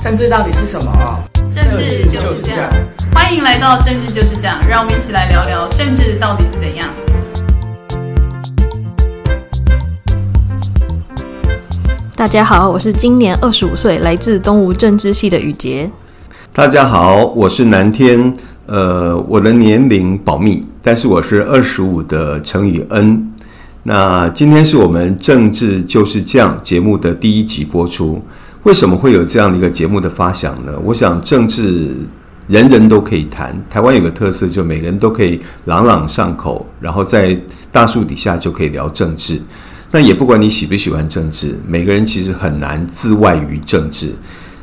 政治到底是什么？政治就是这样。欢迎来到《政治就是这样》，让我们一起来聊聊政治到底是怎样。大家好，我是今年二十五岁，来自东吴政治系的宇杰。大家好，我是南天，呃，我的年龄保密，但是我是二十五的陈宇恩。那今天是我们《政治就是这样》节目的第一集播出。为什么会有这样的一个节目的发想呢？我想政治人人都可以谈，台湾有个特色，就每个人都可以朗朗上口，然后在大树底下就可以聊政治。那也不管你喜不喜欢政治，每个人其实很难自外于政治。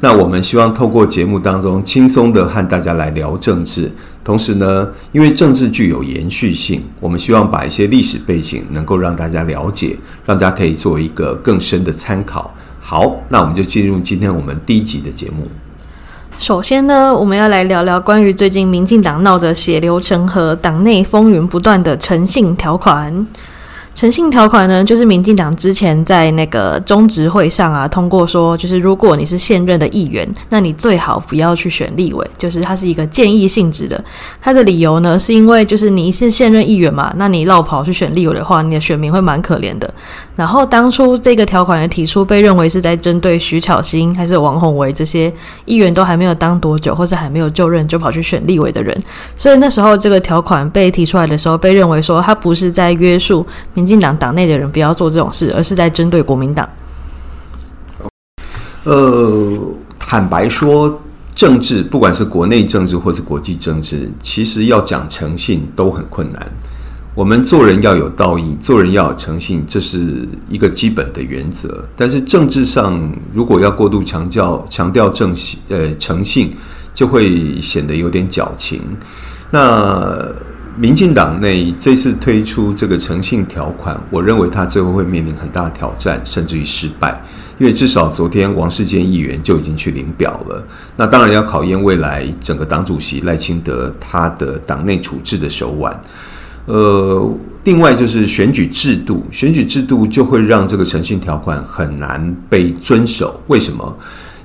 那我们希望透过节目当中轻松的和大家来聊政治，同时呢，因为政治具有延续性，我们希望把一些历史背景能够让大家了解，让大家可以做一个更深的参考。好，那我们就进入今天我们第一集的节目。首先呢，我们要来聊聊关于最近民进党闹得血流成河、党内风云不断的诚信条款。诚信条款呢，就是民进党之前在那个中执会上啊通过说，就是如果你是现任的议员，那你最好不要去选立委，就是它是一个建议性质的。它的理由呢，是因为就是你是现任议员嘛，那你落跑去选立委的话，你的选民会蛮可怜的。然后当初这个条款的提出，被认为是在针对徐巧芯还是王鸿薇这些议员都还没有当多久，或是还没有就任就跑去选立委的人。所以那时候这个条款被提出来的时候，被认为说它不是在约束民进党党内的人不要做这种事，而是在针对国民党。呃，坦白说，政治不管是国内政治或是国际政治，其实要讲诚信都很困难。我们做人要有道义，做人要有诚信，这是一个基本的原则。但是政治上，如果要过度强调强调正，呃，诚信，就会显得有点矫情。那民进党内这次推出这个诚信条款，我认为他最后会面临很大挑战，甚至于失败。因为至少昨天王世坚议员就已经去领表了。那当然要考验未来整个党主席赖清德他的党内处置的手腕。呃，另外就是选举制度，选举制度就会让这个诚信条款很难被遵守。为什么？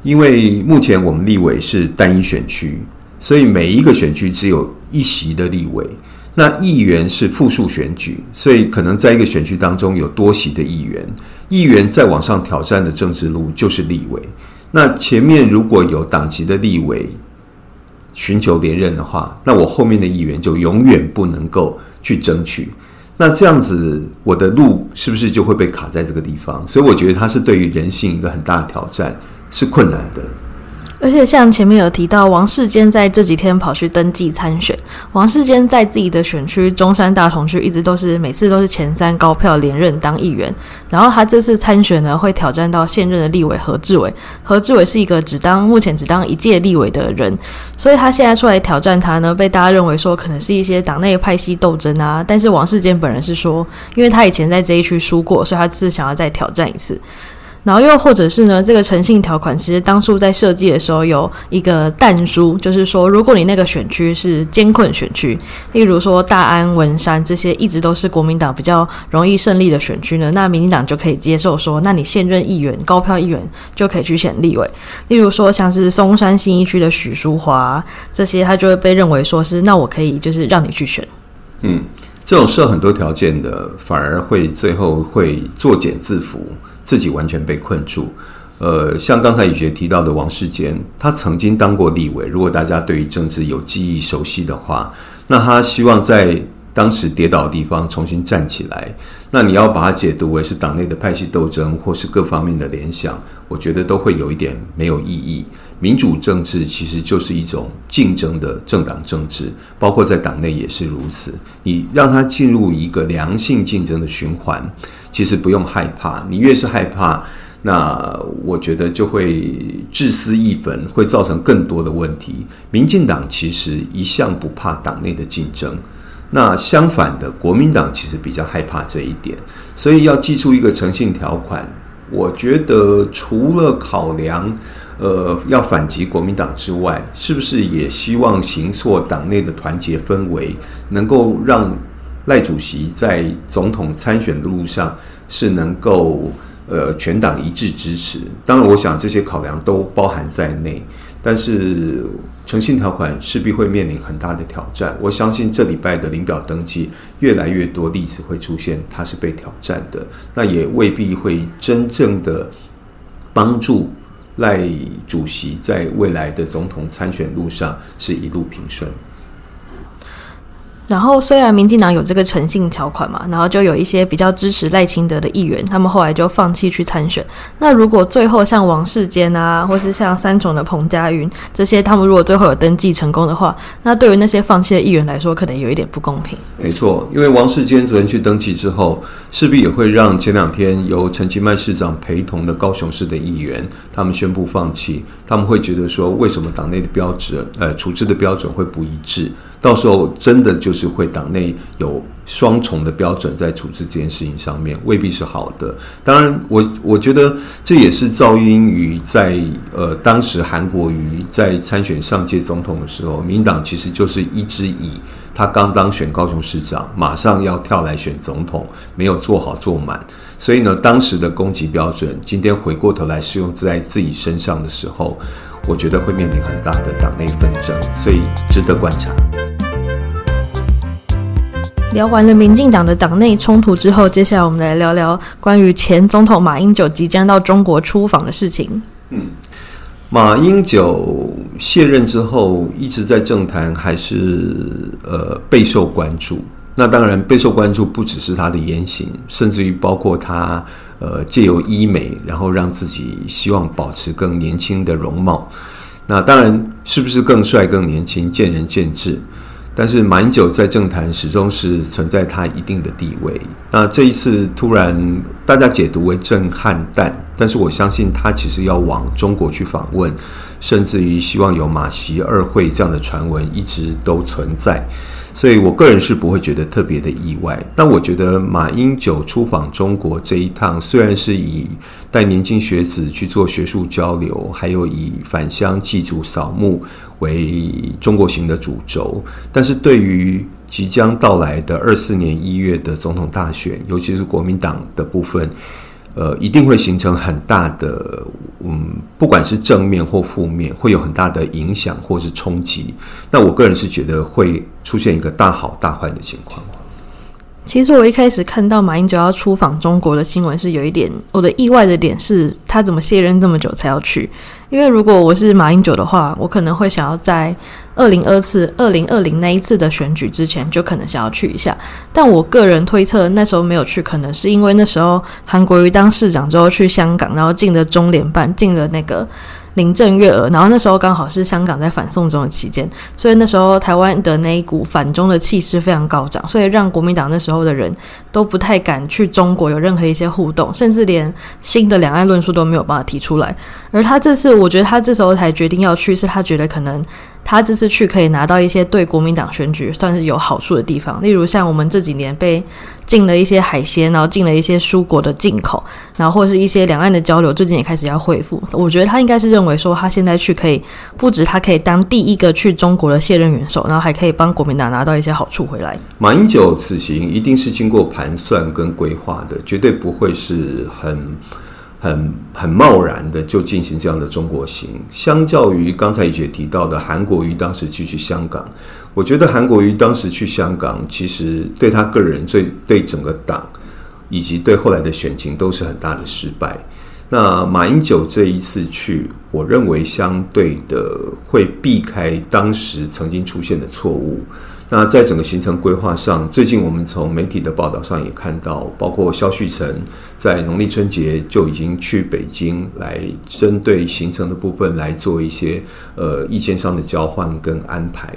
因为目前我们立委是单一选区，所以每一个选区只有一席的立委。那议员是复数选举，所以可能在一个选区当中有多席的议员。议员再往上挑战的政治路就是立委。那前面如果有党籍的立委寻求连任的话，那我后面的议员就永远不能够。去争取，那这样子，我的路是不是就会被卡在这个地方？所以我觉得它是对于人性一个很大的挑战，是困难的。而且像前面有提到，王世坚在这几天跑去登记参选。王世坚在自己的选区中山大同区，一直都是每次都是前三高票连任当议员。然后他这次参选呢，会挑战到现任的立委何志伟。何志伟是一个只当目前只当一届立委的人，所以他现在出来挑战他呢，被大家认为说可能是一些党内派系斗争啊。但是王世坚本人是说，因为他以前在这一区输过，所以他这次想要再挑战一次。然后又或者是呢，这个诚信条款其实当初在设计的时候有一个但书，就是说，如果你那个选区是艰困选区，例如说大安、文山这些一直都是国民党比较容易胜利的选区呢，那民进党就可以接受说，那你现任议员高票议员就可以去选立委。例如说像是松山新一区的许淑华这些，他就会被认为说是，那我可以就是让你去选。嗯，这种设很多条件的，反而会最后会作茧自缚。自己完全被困住，呃，像刚才宇杰提到的王世坚，他曾经当过立委。如果大家对于政治有记忆、熟悉的话，那他希望在当时跌倒的地方重新站起来。那你要把它解读为是党内的派系斗争，或是各方面的联想，我觉得都会有一点没有意义。民主政治其实就是一种竞争的政党政治，包括在党内也是如此。你让它进入一个良性竞争的循环。其实不用害怕，你越是害怕，那我觉得就会自私一焚，会造成更多的问题。民进党其实一向不怕党内的竞争，那相反的，国民党其实比较害怕这一点。所以要祭出一个诚信条款，我觉得除了考量呃要反击国民党之外，是不是也希望行塑党内的团结氛围，能够让。赖主席在总统参选的路上是能够呃全党一致支持。当然，我想这些考量都包含在内。但是诚信条款势必会面临很大的挑战。我相信这礼拜的领表登记，越来越多例子会出现，它是被挑战的。那也未必会真正的帮助赖主席在未来的总统参选路上是一路平顺。然后，虽然民进党有这个诚信条款嘛，然后就有一些比较支持赖清德的议员，他们后来就放弃去参选。那如果最后像王世坚啊，或是像三重的彭佳云这些，他们如果最后有登记成功的话，那对于那些放弃的议员来说，可能有一点不公平。没错，因为王世坚昨天去登记之后，势必也会让前两天由陈其迈市长陪同的高雄市的议员，他们宣布放弃。他们会觉得说，为什么党内的标准，呃，处置的标准会不一致？到时候真的就是会党内有双重的标准在处置这件事情上面，未必是好的。当然我，我觉得这也是噪音于在呃当时韩国瑜在参选上届总统的时候，民党其实就是一直以他刚当选高雄市长，马上要跳来选总统，没有做好做满，所以呢，当时的攻击标准，今天回过头来适用在自己身上的时候，我觉得会面临很大的党内纷争，所以值得观察。聊完了民进党的党内冲突之后，接下来我们来聊聊关于前总统马英九即将到中国出访的事情。嗯，马英九卸任之后，一直在政坛还是呃备受关注。那当然备受关注不只是他的言行，甚至于包括他呃借由医美，然后让自己希望保持更年轻的容貌。那当然是不是更帅、更年轻，见仁见智。但是马英九在政坛始终是存在他一定的地位。那这一次突然大家解读为震撼弹，但是我相信他其实要往中国去访问，甚至于希望有马习二会这样的传闻一直都存在。所以我个人是不会觉得特别的意外。那我觉得马英九出访中国这一趟，虽然是以带年轻学子去做学术交流，还有以返乡祭祖扫墓为中国行的主轴，但是对于即将到来的二四年一月的总统大选，尤其是国民党的部分。呃，一定会形成很大的，嗯，不管是正面或负面，会有很大的影响或是冲击。那我个人是觉得会出现一个大好大坏的情况。其实我一开始看到马英九要出访中国的新闻，是有一点我的意外的点是，他怎么卸任这么久才要去？因为如果我是马英九的话，我可能会想要在二零二四、二零二零那一次的选举之前，就可能想要去一下。但我个人推测，那时候没有去，可能是因为那时候韩国瑜当市长之后去香港，然后进了中联办，进了那个。林郑月娥，然后那时候刚好是香港在反送中的期间，所以那时候台湾的那一股反中的气势非常高涨，所以让国民党那时候的人都不太敢去中国有任何一些互动，甚至连新的两岸论述都没有办法提出来。而他这次，我觉得他这时候才决定要去，是他觉得可能。他这次去可以拿到一些对国民党选举算是有好处的地方，例如像我们这几年被禁了一些海鲜，然后禁了一些蔬果的进口，然后或者是一些两岸的交流，最近也开始要恢复。我觉得他应该是认为说，他现在去可以不止他可以当第一个去中国的卸任元首，然后还可以帮国民党拿到一些好处回来。马英九此行一定是经过盘算跟规划的，绝对不会是很。很很贸然的就进行这样的中国行，相较于刚才也提到的韩国瑜当时去去香港，我觉得韩国瑜当时去香港，其实对他个人、对对整个党以及对后来的选情都是很大的失败。那马英九这一次去，我认为相对的会避开当时曾经出现的错误。那在整个行程规划上，最近我们从媒体的报道上也看到，包括萧旭晨在农历春节就已经去北京来针对行程的部分来做一些呃意见上的交换跟安排。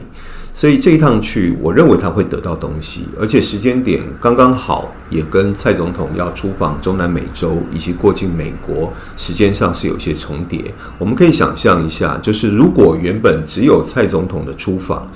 所以这一趟去，我认为他会得到东西，而且时间点刚刚好，也跟蔡总统要出访中南美洲以及过境美国时间上是有些重叠。我们可以想象一下，就是如果原本只有蔡总统的出访。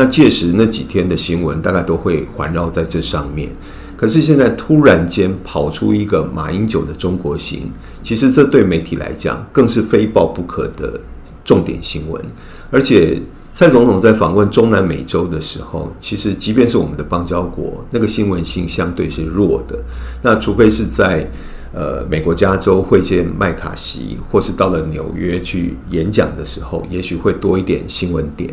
那届时那几天的新闻大概都会环绕在这上面，可是现在突然间跑出一个马英九的中国行，其实这对媒体来讲更是非报不可的重点新闻。而且蔡总统在访问中南美洲的时候，其实即便是我们的邦交国，那个新闻性相对是弱的。那除非是在呃美国加州会见麦卡锡，或是到了纽约去演讲的时候，也许会多一点新闻点。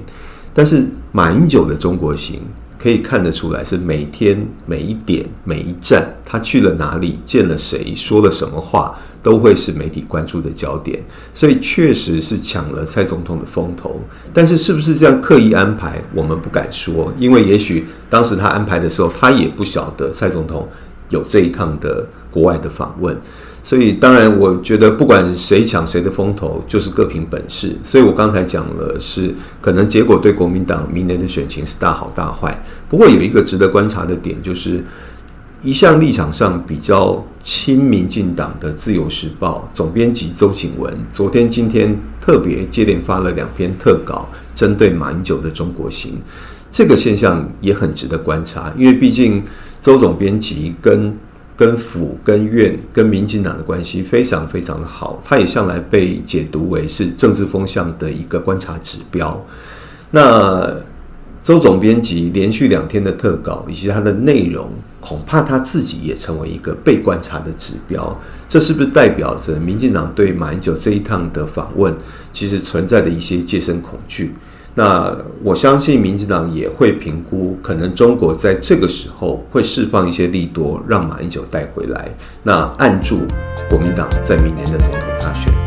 但是马英九的中国行可以看得出来，是每天每一点每一站，他去了哪里，见了谁，说了什么话，都会是媒体关注的焦点。所以确实是抢了蔡总统的风头。但是是不是这样刻意安排，我们不敢说，因为也许当时他安排的时候，他也不晓得蔡总统有这一趟的国外的访问。所以，当然，我觉得不管谁抢谁的风头，就是各凭本事。所以我刚才讲了，是可能结果对国民党明年的选情是大好大坏。不过有一个值得观察的点，就是一向立场上比较亲民进党的《自由时报》总编辑周景文，昨天、今天特别接连发了两篇特稿，针对马英九的中国行。这个现象也很值得观察，因为毕竟周总编辑跟跟府、跟院、跟民进党的关系非常非常的好，他也向来被解读为是政治风向的一个观察指标。那周总编辑连续两天的特稿以及他的内容，恐怕他自己也成为一个被观察的指标。这是不是代表着民进党对马英九这一趟的访问，其实存在的一些戒慎恐惧？那我相信民进党也会评估，可能中国在这个时候会释放一些利多，让马英九带回来，那按住国民党在明年的总统大选。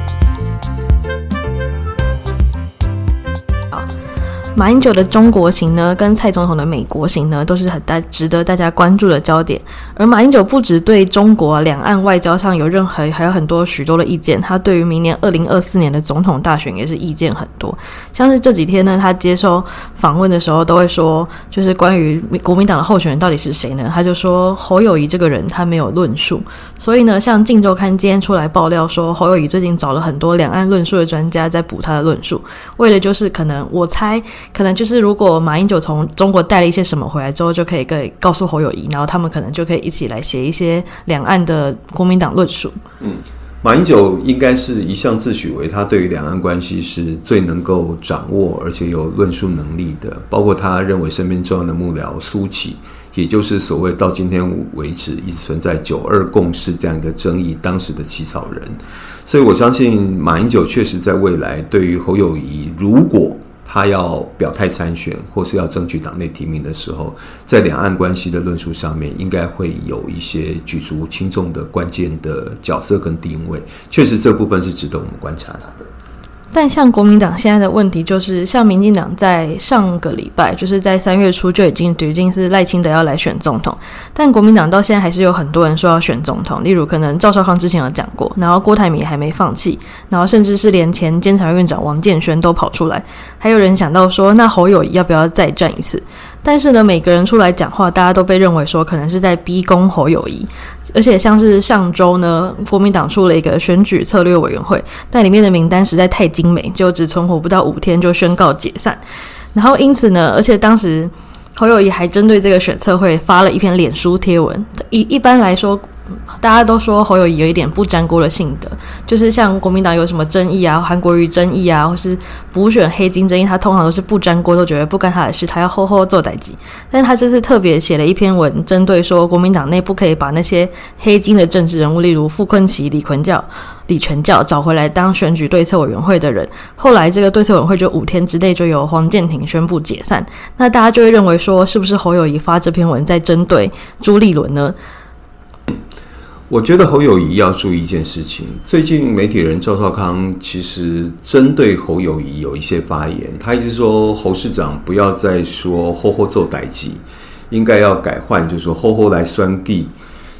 马英九的中国行呢，跟蔡总统的美国行呢，都是很大值得大家关注的焦点。而马英九不只对中国两岸外交上有任何，还有很多许多的意见。他对于明年二零二四年的总统大选也是意见很多。像是这几天呢，他接受访问的时候，都会说，就是关于国民党的候选人到底是谁呢？他就说侯友谊这个人他没有论述。所以呢，像《镜周刊》今天出来爆料说，侯友谊最近找了很多两岸论述的专家在补他的论述，为了就是可能我猜。可能就是，如果马英九从中国带了一些什么回来之后，就可以跟告诉侯友宜，然后他们可能就可以一起来写一些两岸的国民党论述。嗯，马英九应该是一向自诩为他对于两岸关系是最能够掌握而且有论述能力的，包括他认为身边重要的幕僚苏起，也就是所谓到今天为止一直存在九二共识这样一个争议当时的起草人，所以我相信马英九确实在未来对于侯友宜，如果他要表态参选，或是要争取党内提名的时候，在两岸关系的论述上面，应该会有一些举足轻重的关键的角色跟定位。确实，这部分是值得我们观察他的。但像国民党现在的问题，就是像民进党在上个礼拜，就是在三月初就已经决定是赖清德要来选总统，但国民党到现在还是有很多人说要选总统，例如可能赵少康之前有讲过，然后郭台铭还没放弃，然后甚至是连前监察院长王建轩都跑出来，还有人想到说，那侯友谊要不要再战一次？但是呢，每个人出来讲话，大家都被认为说可能是在逼宫侯友谊，而且像是上周呢，国民党出了一个选举策略委员会，但里面的名单实在太精美，就只存活不到五天就宣告解散。然后因此呢，而且当时侯友谊还针对这个选策会发了一篇脸书贴文，一一般来说。大家都说侯友谊有一点不沾锅的性格，就是像国民党有什么争议啊，韩国瑜争议啊，或是补选黑金争议，他通常都是不沾锅，都觉得不干他的事，他要好好做代志。但他这次特别写了一篇文，针对说国民党内部可以把那些黑金的政治人物，例如傅崐萁、李坤教、李全教找回来当选举对策委员会的人。后来这个对策委员会就五天之内就由黄建庭宣布解散。那大家就会认为说，是不是侯友谊发这篇文在针对朱立伦呢？我觉得侯友谊要注意一件事情。最近媒体人赵少康其实针对侯友谊有一些发言，他一直说侯市长不要再说“吼吼做代志”，应该要改换，就是说“吼吼来选举”。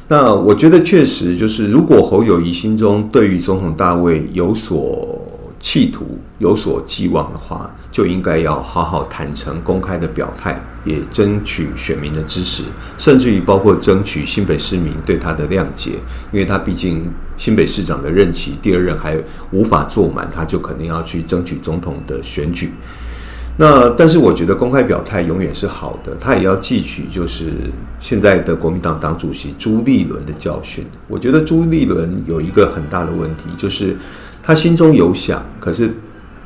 那我觉得确实就是，如果侯友谊心中对于总统大位有所企图、有所寄望的话，就应该要好好坦诚、公开的表态，也争取选民的支持，甚至于包括争取新北市民对他的谅解，因为他毕竟新北市长的任期第二任还无法做满，他就肯定要去争取总统的选举。那但是我觉得公开表态永远是好的，他也要汲取就是现在的国民党党主席朱立伦的教训。我觉得朱立伦有一个很大的问题，就是他心中有想，可是。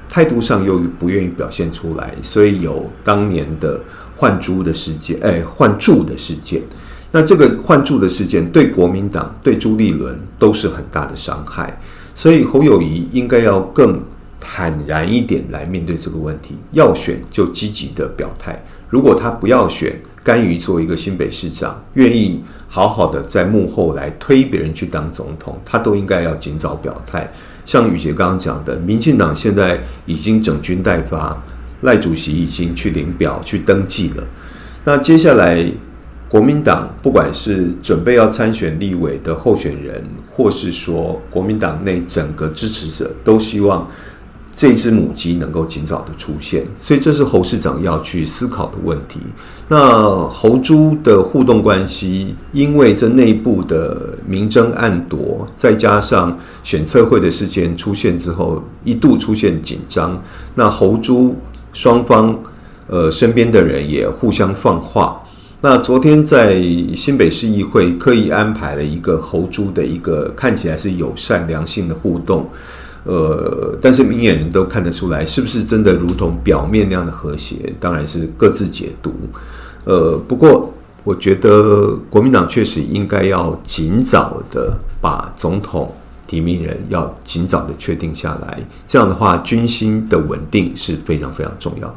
态度上又不愿意表现出来，所以有当年的换猪的事件，哎，换住的事件。那这个换柱的事件对国民党、对朱立伦都是很大的伤害，所以侯友谊应该要更坦然一点来面对这个问题。要选就积极的表态，如果他不要选，甘于做一个新北市长，愿意好好的在幕后来推别人去当总统，他都应该要尽早表态。像宇杰刚刚讲的，民进党现在已经整军待发，赖主席已经去领表去登记了。那接下来，国民党不管是准备要参选立委的候选人，或是说国民党内整个支持者，都希望这只母鸡能够尽早的出现。所以这是侯市长要去思考的问题。那侯朱的互动关系，因为这内部的明争暗夺，再加上选测会的事件出现之后，一度出现紧张。那侯朱双方。呃，身边的人也互相放话。那昨天在新北市议会刻意安排了一个侯朱的一个看起来是友善良性的互动，呃，但是明眼人都看得出来，是不是真的如同表面那样的和谐？当然是各自解读。呃，不过我觉得国民党确实应该要尽早的把总统提名人要尽早的确定下来，这样的话军心的稳定是非常非常重要的。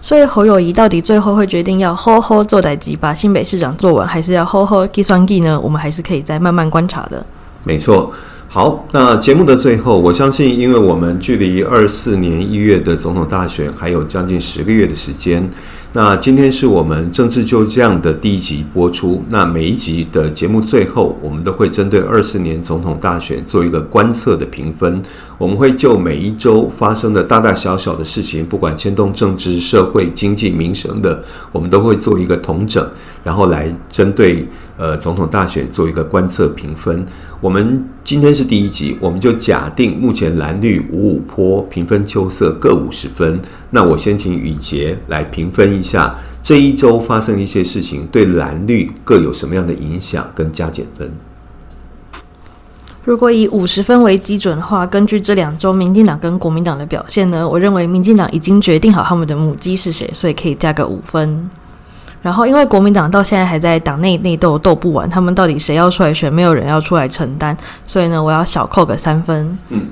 所以侯友谊到底最后会决定要好好做代志，把新北市长做完，还是要好好计算计呢？我们还是可以再慢慢观察的。没错。好，那节目的最后，我相信，因为我们距离二四年一月的总统大选还有将近十个月的时间。那今天是我们政治就这样的第一集播出。那每一集的节目最后，我们都会针对二四年总统大选做一个观测的评分。我们会就每一周发生的大大小小的事情，不管牵动政治、社会、经济、民生的，我们都会做一个统整，然后来针对呃总统大选做一个观测评分。我们今天是第一集，我们就假定目前蓝绿五五坡平分秋色各五十分。那我先请宇杰来评分一下这一周发生的一些事情对蓝绿各有什么样的影响跟加减分。如果以五十分为基准的话，根据这两周民进党跟国民党的表现呢，我认为民进党已经决定好他们的母鸡是谁，所以可以加个五分。然后，因为国民党到现在还在党内内斗，斗不完，他们到底谁要出来选？没有人要出来承担，所以呢，我要小扣个三分。嗯，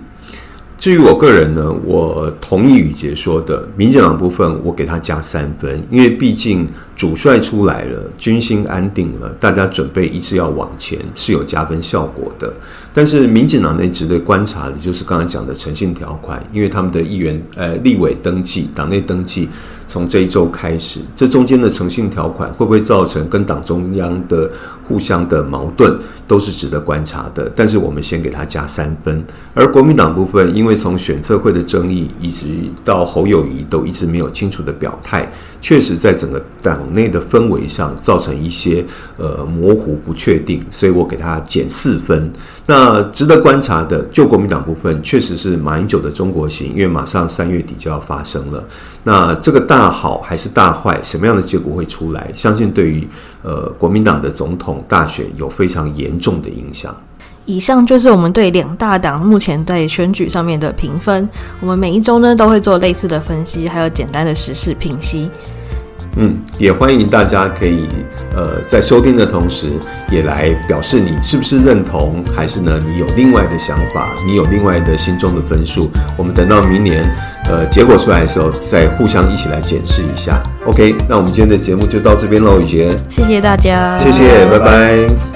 至于我个人呢，我同意宇杰说的，民进党部分我给他加三分，因为毕竟主帅出来了，军心安定了，大家准备一直要往前，是有加分效果的。但是民进党内值得观察的就是刚才讲的诚信条款，因为他们的议员呃立委登记，党内登记。从这一周开始，这中间的诚信条款会不会造成跟党中央的互相的矛盾，都是值得观察的。但是我们先给他加三分。而国民党部分，因为从选测会的争议，以及到侯友谊都一直没有清楚的表态，确实在整个党内的氛围上造成一些呃模糊不确定，所以我给他减四分。那值得观察的，就国民党部分，确实是马英九的中国行，因为马上三月底就要发生了。那这个大好还是大坏，什么样的结果会出来？相信对于呃国民党的总统大选有非常严重的影响。以上就是我们对两大党目前在选举上面的评分。我们每一周呢都会做类似的分析，还有简单的时事评析。嗯，也欢迎大家可以呃在收听的同时，也来表示你是不是认同，还是呢你有另外的想法，你有另外的心中的分数。我们等到明年呃结果出来的时候，再互相一起来检视一下。OK，那我们今天的节目就到这边喽，雨杰。谢谢大家，谢谢，拜拜。